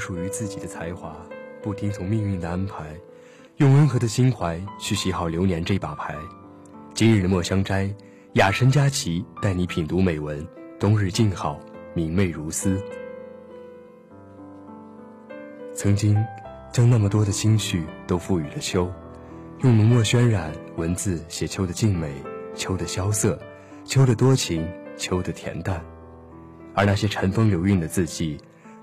属于自己的才华，不听从命运的安排，用温和的心怀去洗好流年这把牌。今日的墨香斋，雅神佳琪带你品读美文，冬日静好，明媚如丝。曾经，将那么多的心绪都赋予了秋，用浓墨渲染文字，写秋的静美，秋的萧瑟，秋的多情，秋的恬淡。而那些尘封流韵的字迹。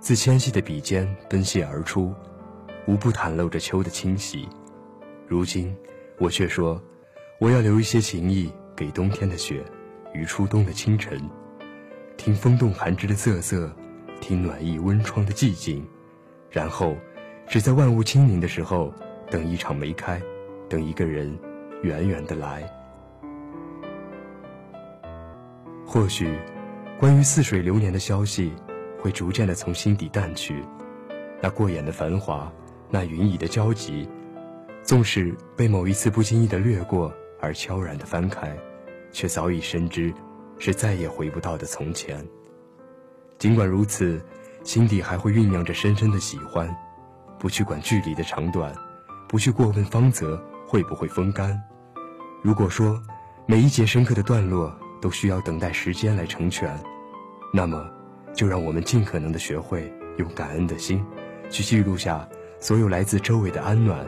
自纤细的笔尖奔泻而出，无不袒露着秋的清晰。如今，我却说，我要留一些情意给冬天的雪，与初冬的清晨，听风动寒枝的瑟瑟，听暖意温窗的寂静，然后，只在万物清明的时候，等一场梅开，等一个人远远的来。或许，关于似水流年的消息。会逐渐的从心底淡去，那过眼的繁华，那云蚁的交集，纵使被某一次不经意的掠过而悄然的翻开，却早已深知，是再也回不到的从前。尽管如此，心底还会酝酿着深深的喜欢，不去管距离的长短，不去过问芳泽会不会风干。如果说每一节深刻的段落都需要等待时间来成全，那么。就让我们尽可能的学会用感恩的心，去记录下所有来自周围的安暖，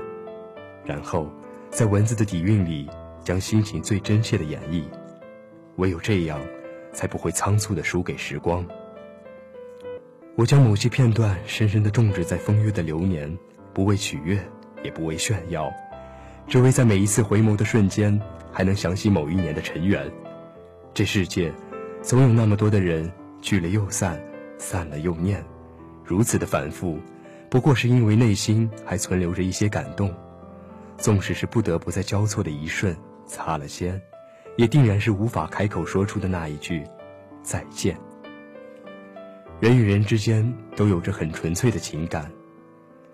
然后在文字的底蕴里，将心情最真切的演绎。唯有这样，才不会仓促的输给时光。我将某些片段深深的种植在风月的流年，不为取悦，也不为炫耀，只为在每一次回眸的瞬间，还能想起某一年的尘缘。这世界，总有那么多的人。聚了又散，散了又念，如此的反复，不过是因为内心还存留着一些感动。纵使是不得不在交错的一瞬擦了肩，也定然是无法开口说出的那一句再见。人与人之间都有着很纯粹的情感，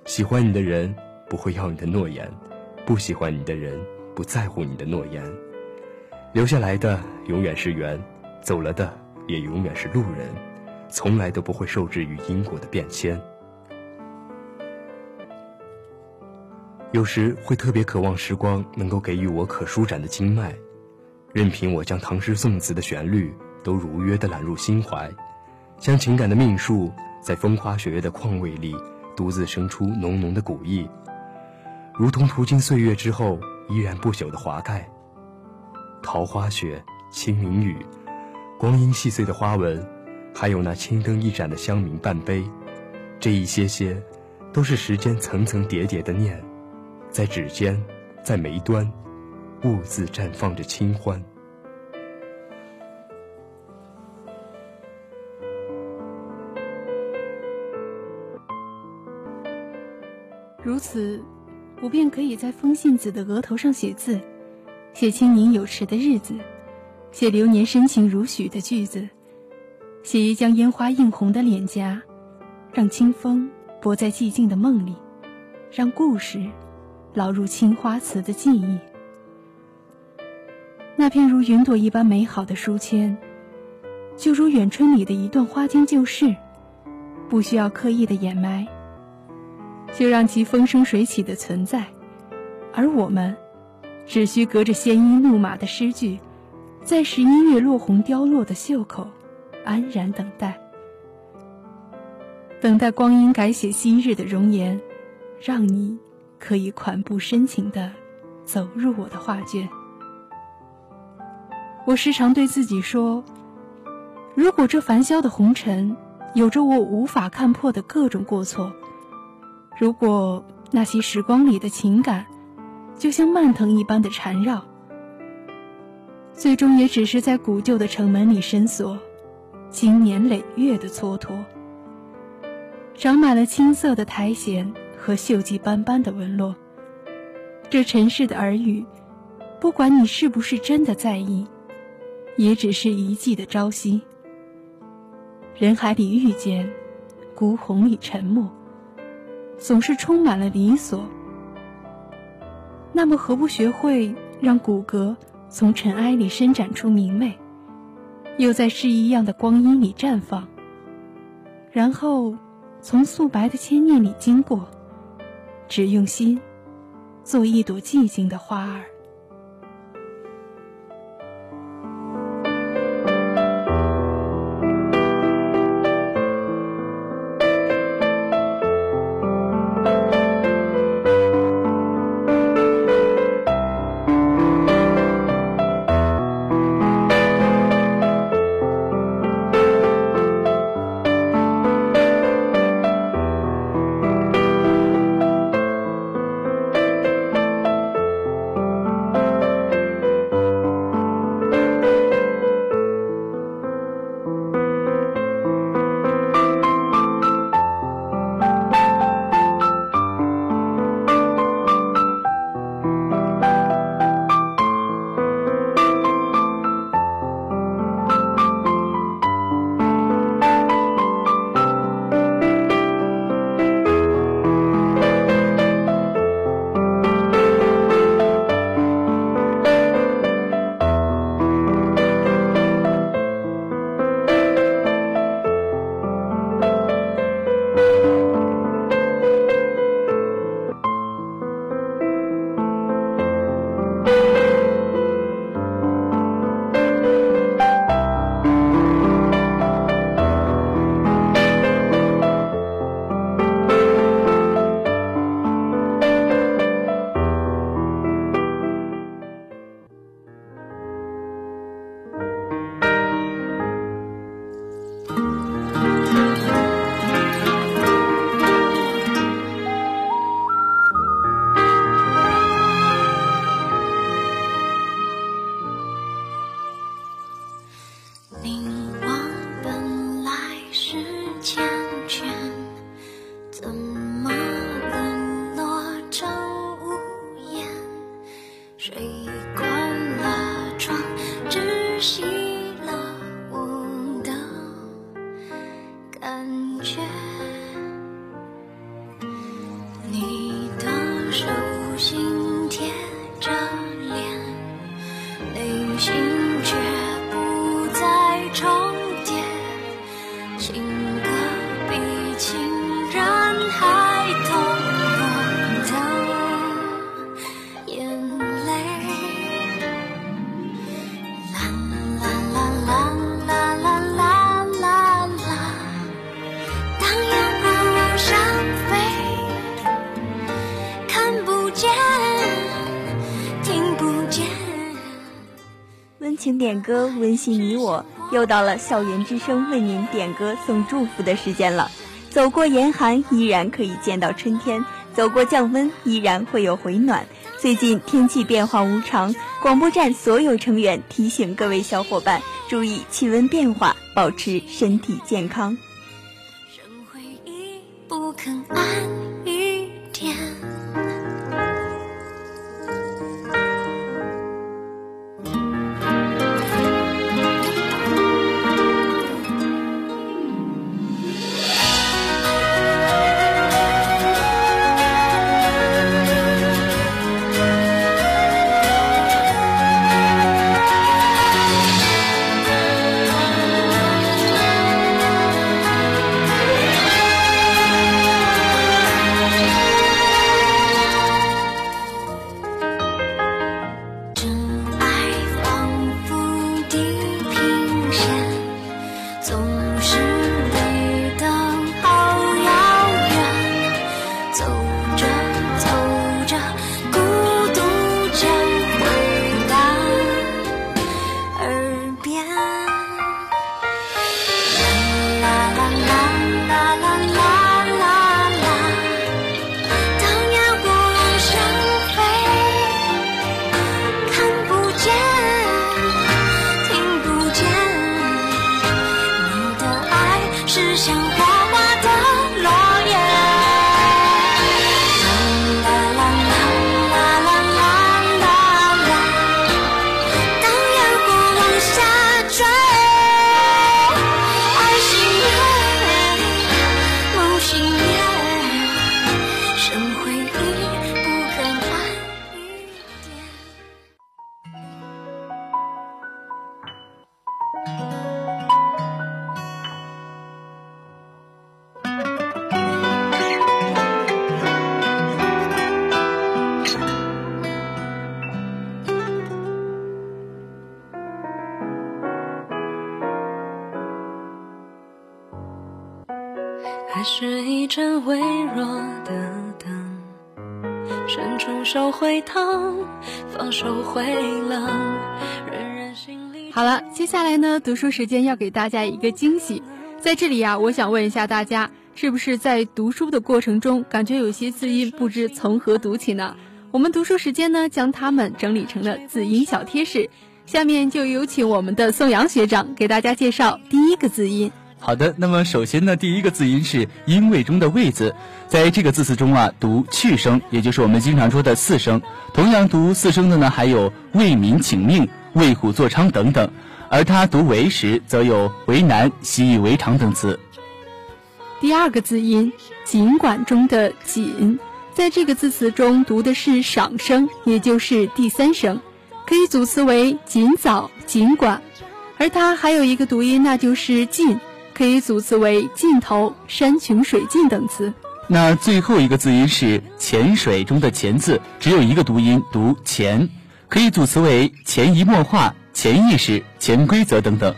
喜欢你的人不会要你的诺言，不喜欢你的人不在乎你的诺言。留下来的永远是缘，走了的。也永远是路人，从来都不会受制于因果的变迁。有时会特别渴望时光能够给予我可舒展的经脉，任凭我将唐诗宋词的旋律都如约的揽入心怀，将情感的命数在风花雪月的况味里独自生出浓浓的古意，如同途经岁月之后依然不朽的华盖。桃花雪，清明雨。光阴细碎的花纹，还有那青灯一盏的香茗半杯，这一些些，都是时间层层叠叠的念，在指尖，在眉端，兀自绽放着清欢。如此，我便可以在风信子的额头上写字，写清明有时的日子。写流年深情如许的句子，写一将烟花映红的脸颊，让清风泊在寂静的梦里，让故事烙入青花瓷的记忆。那片如云朵一般美好的书签，就如远春里的一段花间旧事，不需要刻意的掩埋，就让其风生水起的存在，而我们，只需隔着鲜衣怒马的诗句。在十一月落红凋落的袖口，安然等待，等待光阴改写昔日的容颜，让你可以款步深情的走入我的画卷。我时常对自己说，如果这繁嚣的红尘有着我无法看破的各种过错，如果那些时光里的情感，就像蔓藤一般的缠绕。最终也只是在古旧的城门里伸缩，经年累月的蹉跎，长满了青涩的苔藓和锈迹斑斑的纹络。这尘世的耳语，不管你是不是真的在意，也只是一季的朝夕。人海里遇见，孤鸿里沉默，总是充满了离索。那么，何不学会让骨骼？从尘埃里伸展出明媚，又在诗一样的光阴里绽放，然后从素白的千念里经过，只用心做一朵寂静的花儿。温情点歌，温馨你我，又到了校园之声为您点歌送祝福的时间了。走过严寒，依然可以见到春天；走过降温，依然会有回暖。最近天气变化无常，广播站所有成员提醒各位小伙伴注意气温变化，保持身体健康。生回忆不肯安。是一盏微弱的灯，伸出手会烫，放手会冷，人人心里。好了，接下来呢，读书时间要给大家一个惊喜，在这里呀，我想问一下大家，是不是在读书的过程中，感觉有些字音不知从何读起呢？我们读书时间呢，将它们整理成了字音小贴士。下面就有请我们的宋阳学长给大家介绍第一个字音。好的，那么首先呢，第一个字音是因为中的为字，在这个字词中啊，读去声，也就是我们经常说的四声。同样读四声的呢，还有为民请命、为虎作伥等等。而它读为时，则有为难、习以为常等词。第二个字音尽管中的尽，在这个字词中读的是赏声，也就是第三声。可以组词为尽早、尽管，而它还有一个读音，那就是尽，可以组词为尽头、山穷水尽等词。那最后一个字音是潜水中的潜字，只有一个读音，读潜，可以组词为潜移默化、潜意识、潜规则等等。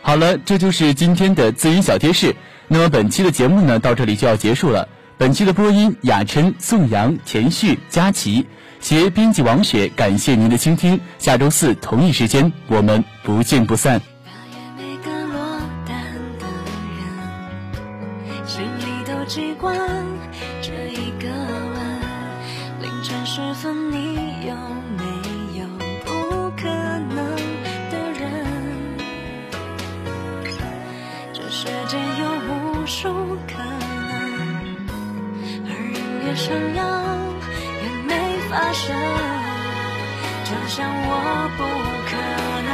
好了，这就是今天的字音小贴士。那么本期的节目呢，到这里就要结束了。本期的播音：雅琛、宋阳、田旭、佳琪。携编辑王雪，感谢您的倾听。下周四同一时间，我们不见不散。都记惯这一个吻。凌晨时分，你有没有不可能的人？这世界有无数可能，而人越想要。越没发生，就像我不可能